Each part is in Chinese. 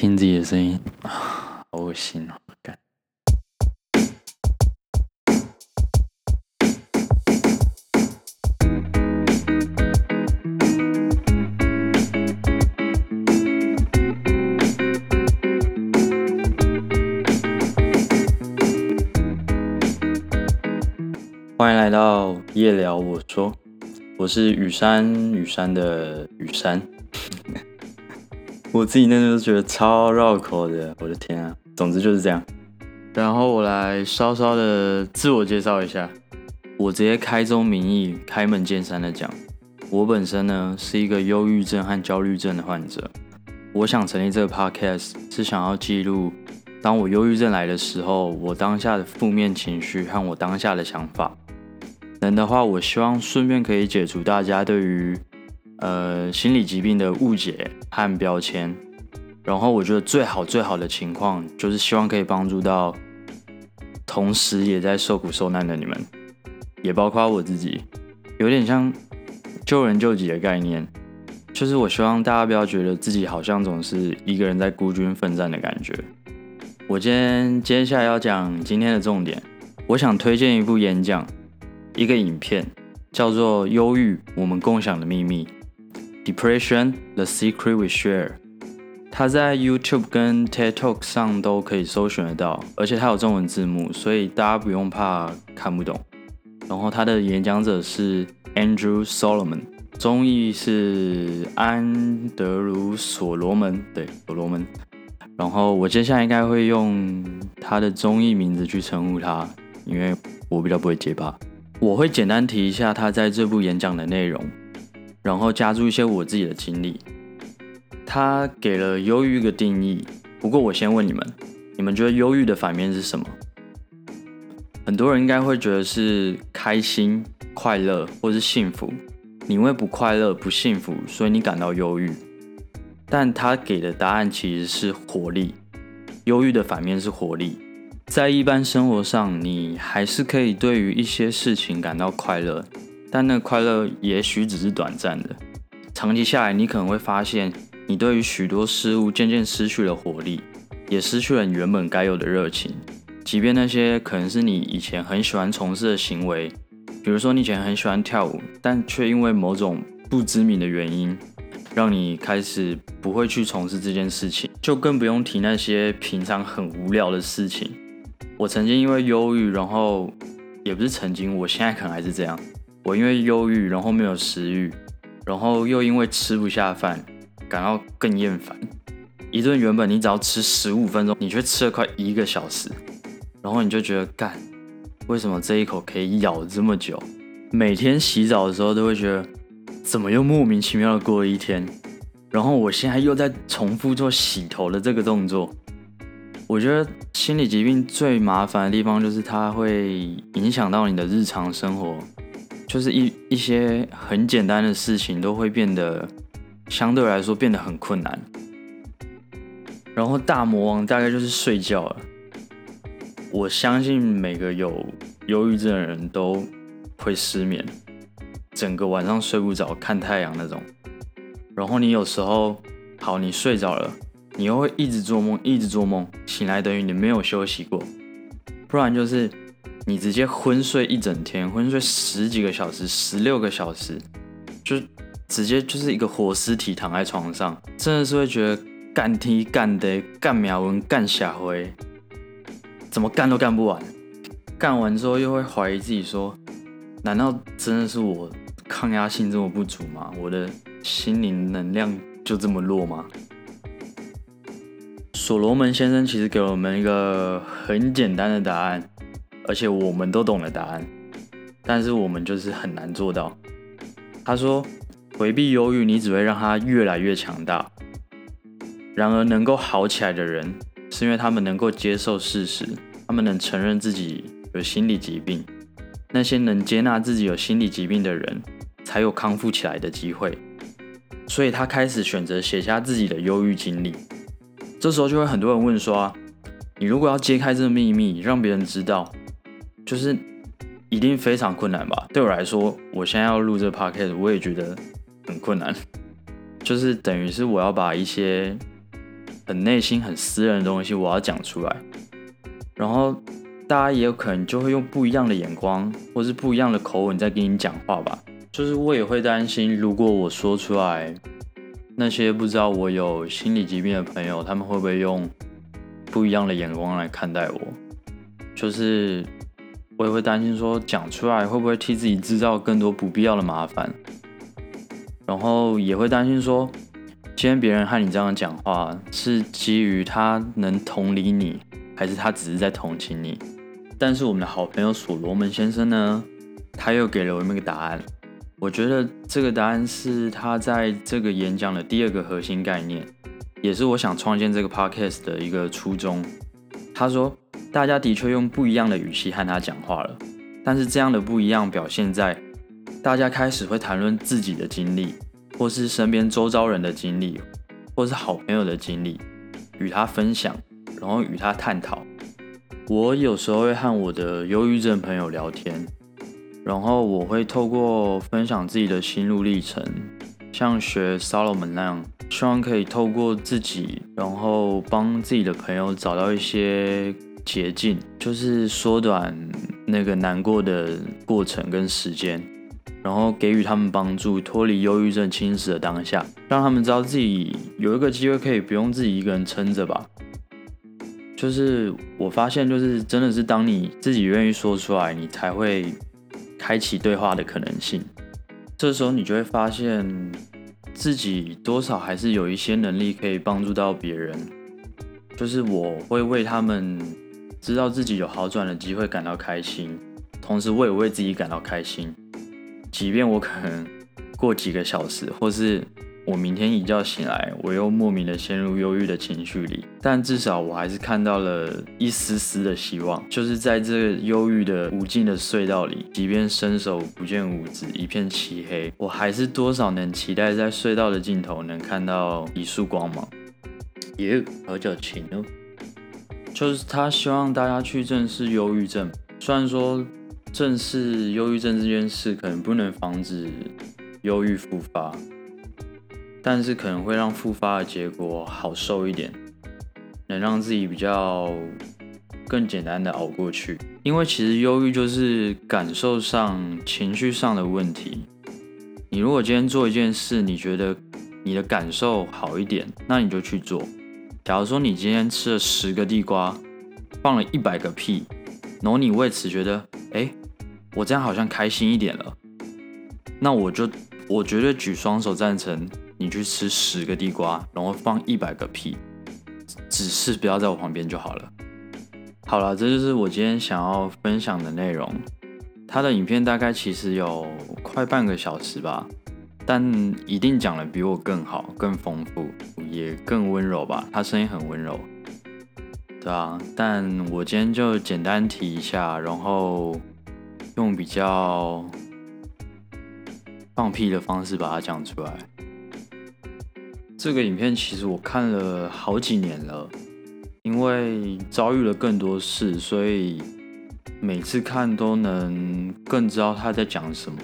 听自己的声音，好恶心哦！干。欢迎来到夜聊，我说我是雨山，雨山的雨山。我自己那时候觉得超绕口的，我的天啊！总之就是这样。然后我来稍稍的自我介绍一下，我直接开宗明义、开门见山的讲，我本身呢是一个忧郁症和焦虑症的患者。我想成立这个 podcast 是想要记录，当我忧郁症来的时候，我当下的负面情绪和我当下的想法。能的话，我希望顺便可以解除大家对于呃心理疾病的误解和标签。然后我觉得最好最好的情况就是希望可以帮助到同时也在受苦受难的你们，也包括我自己，有点像救人救己的概念。就是我希望大家不要觉得自己好像总是一个人在孤军奋战的感觉。我今天接下来要讲今天的重点，我想推荐一部演讲。一个影片叫做《忧郁：我们共享的秘密》（Depression: The Secret We Share），它在 YouTube 跟 TED Talk 上都可以搜寻得到，而且它有中文字幕，所以大家不用怕看不懂。然后它的演讲者是 Andrew Solomon，中译是安德鲁·所罗门，对，所罗门。然后我接下来应该会用他的中译名字去称呼他，因为我比较不会结巴。我会简单提一下他在这部演讲的内容，然后加入一些我自己的经历。他给了忧郁一个定义，不过我先问你们：你们觉得忧郁的反面是什么？很多人应该会觉得是开心、快乐或是幸福。你因为不快乐、不幸福，所以你感到忧郁。但他给的答案其实是活力。忧郁的反面是活力。在一般生活上，你还是可以对于一些事情感到快乐，但那快乐也许只是短暂的。长期下来，你可能会发现，你对于许多事物渐渐失去了活力，也失去了你原本该有的热情。即便那些可能是你以前很喜欢从事的行为，比如说你以前很喜欢跳舞，但却因为某种不知名的原因，让你开始不会去从事这件事情，就更不用提那些平常很无聊的事情。我曾经因为忧郁，然后也不是曾经，我现在可能还是这样。我因为忧郁，然后没有食欲，然后又因为吃不下饭，感到更厌烦。一顿原本你只要吃十五分钟，你却吃了快一个小时，然后你就觉得干，为什么这一口可以咬这么久？每天洗澡的时候都会觉得，怎么又莫名其妙的过了一天？然后我现在又在重复做洗头的这个动作。我觉得心理疾病最麻烦的地方就是它会影响到你的日常生活，就是一一些很简单的事情都会变得相对来说变得很困难。然后大魔王大概就是睡觉了。我相信每个有忧郁症的人都会失眠，整个晚上睡不着，看太阳那种。然后你有时候好，你睡着了。你又会一直做梦，一直做梦，醒来等于你没有休息过，不然就是你直接昏睡一整天，昏睡十几个小时，十六个小时，就直接就是一个活尸体躺在床上，真的是会觉得干踢干的干苗文干下回，怎么干都干不完，干完之后又会怀疑自己说，难道真的是我抗压性这么不足吗？我的心灵能量就这么弱吗？所罗门先生其实给了我们一个很简单的答案，而且我们都懂了答案，但是我们就是很难做到。他说：“回避忧郁，你只会让他越来越强大。然而，能够好起来的人，是因为他们能够接受事实，他们能承认自己有心理疾病。那些能接纳自己有心理疾病的人，才有康复起来的机会。所以他开始选择写下自己的忧郁经历。”这时候就会很多人问说，你如果要揭开这个秘密，让别人知道，就是一定非常困难吧？对我来说，我现在要录这个 podcast，我也觉得很困难，就是等于是我要把一些很内心、很私人的东西，我要讲出来，然后大家也有可能就会用不一样的眼光，或是不一样的口吻在跟你讲话吧。就是我也会担心，如果我说出来，那些不知道我有心理疾病的朋友，他们会不会用不一样的眼光来看待我？就是我也会担心，说讲出来会不会替自己制造更多不必要的麻烦？然后也会担心说，今天别人和你这样讲话，是基于他能同理你，还是他只是在同情你？但是我们的好朋友所罗门先生呢，他又给了我们一个答案。我觉得这个答案是他在这个演讲的第二个核心概念，也是我想创建这个 podcast 的一个初衷。他说，大家的确用不一样的语气和他讲话了，但是这样的不一样表现在大家开始会谈论自己的经历，或是身边周遭人的经历，或是好朋友的经历，与他分享，然后与他探讨。我有时候会和我的忧郁症朋友聊天。然后我会透过分享自己的心路历程，像学 Solomon 那样，希望可以透过自己，然后帮自己的朋友找到一些捷径，就是缩短那个难过的过程跟时间，然后给予他们帮助，脱离忧郁症侵蚀的当下，让他们知道自己有一个机会可以不用自己一个人撑着吧。就是我发现，就是真的是当你自己愿意说出来，你才会。开启对话的可能性，这时候你就会发现自己多少还是有一些能力可以帮助到别人。就是我会为他们知道自己有好转的机会感到开心，同时我也为自己感到开心，即便我可能过几个小时或是。我明天一觉醒来，我又莫名的陷入忧郁的情绪里，但至少我还是看到了一丝丝的希望，就是在这个忧郁的无尽的隧道里，即便伸手不见五指，一片漆黑，我还是多少能期待在隧道的尽头能看到一束光芒。耶，好久情哦！就是他希望大家去正视忧郁症，虽然说正视忧郁症这件事可能不能防止忧郁复发。但是可能会让复发的结果好受一点，能让自己比较更简单的熬过去。因为其实忧郁就是感受上、情绪上的问题。你如果今天做一件事，你觉得你的感受好一点，那你就去做。假如说你今天吃了十个地瓜，放了一百个屁，然后你为此觉得，哎，我这样好像开心一点了，那我就我绝对举双手赞成。你去吃十个地瓜，然后放一百个屁，只是不要在我旁边就好了。好了，这就是我今天想要分享的内容。他的影片大概其实有快半个小时吧，但一定讲的比我更好、更丰富，也更温柔吧。他声音很温柔，对啊。但我今天就简单提一下，然后用比较放屁的方式把它讲出来。这个影片其实我看了好几年了，因为遭遇了更多事，所以每次看都能更知道他在讲什么，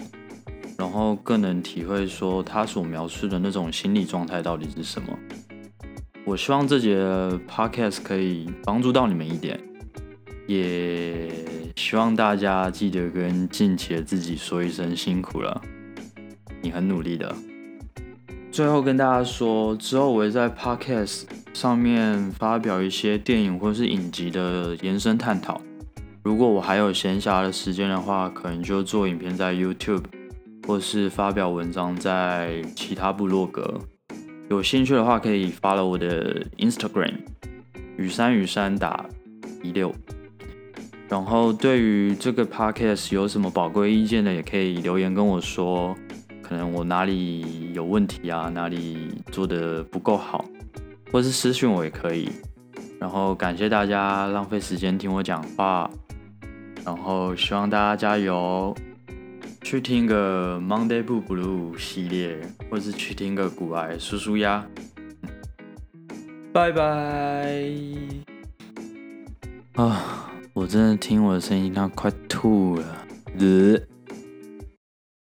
然后更能体会说他所描述的那种心理状态到底是什么。我希望这节 podcast 可以帮助到你们一点，也希望大家记得跟近期的自己说一声辛苦了，你很努力的。最后跟大家说，之后我会在 Podcast 上面发表一些电影或是影集的延伸探讨。如果我还有闲暇的时间的话，可能就做影片在 YouTube，或是发表文章在其他部落格。有兴趣的话，可以发了我的 Instagram，雨山雨山打一六。然后对于这个 Podcast 有什么宝贵意见的，也可以留言跟我说。可能我哪里有问题啊，哪里做的不够好，或是私讯我也可以。然后感谢大家浪费时间听我讲话，然后希望大家加油，去听个 Monday Blue 系列，或是去听个古爱叔叔呀。拜拜。啊，我真的听我的声音，他快吐了。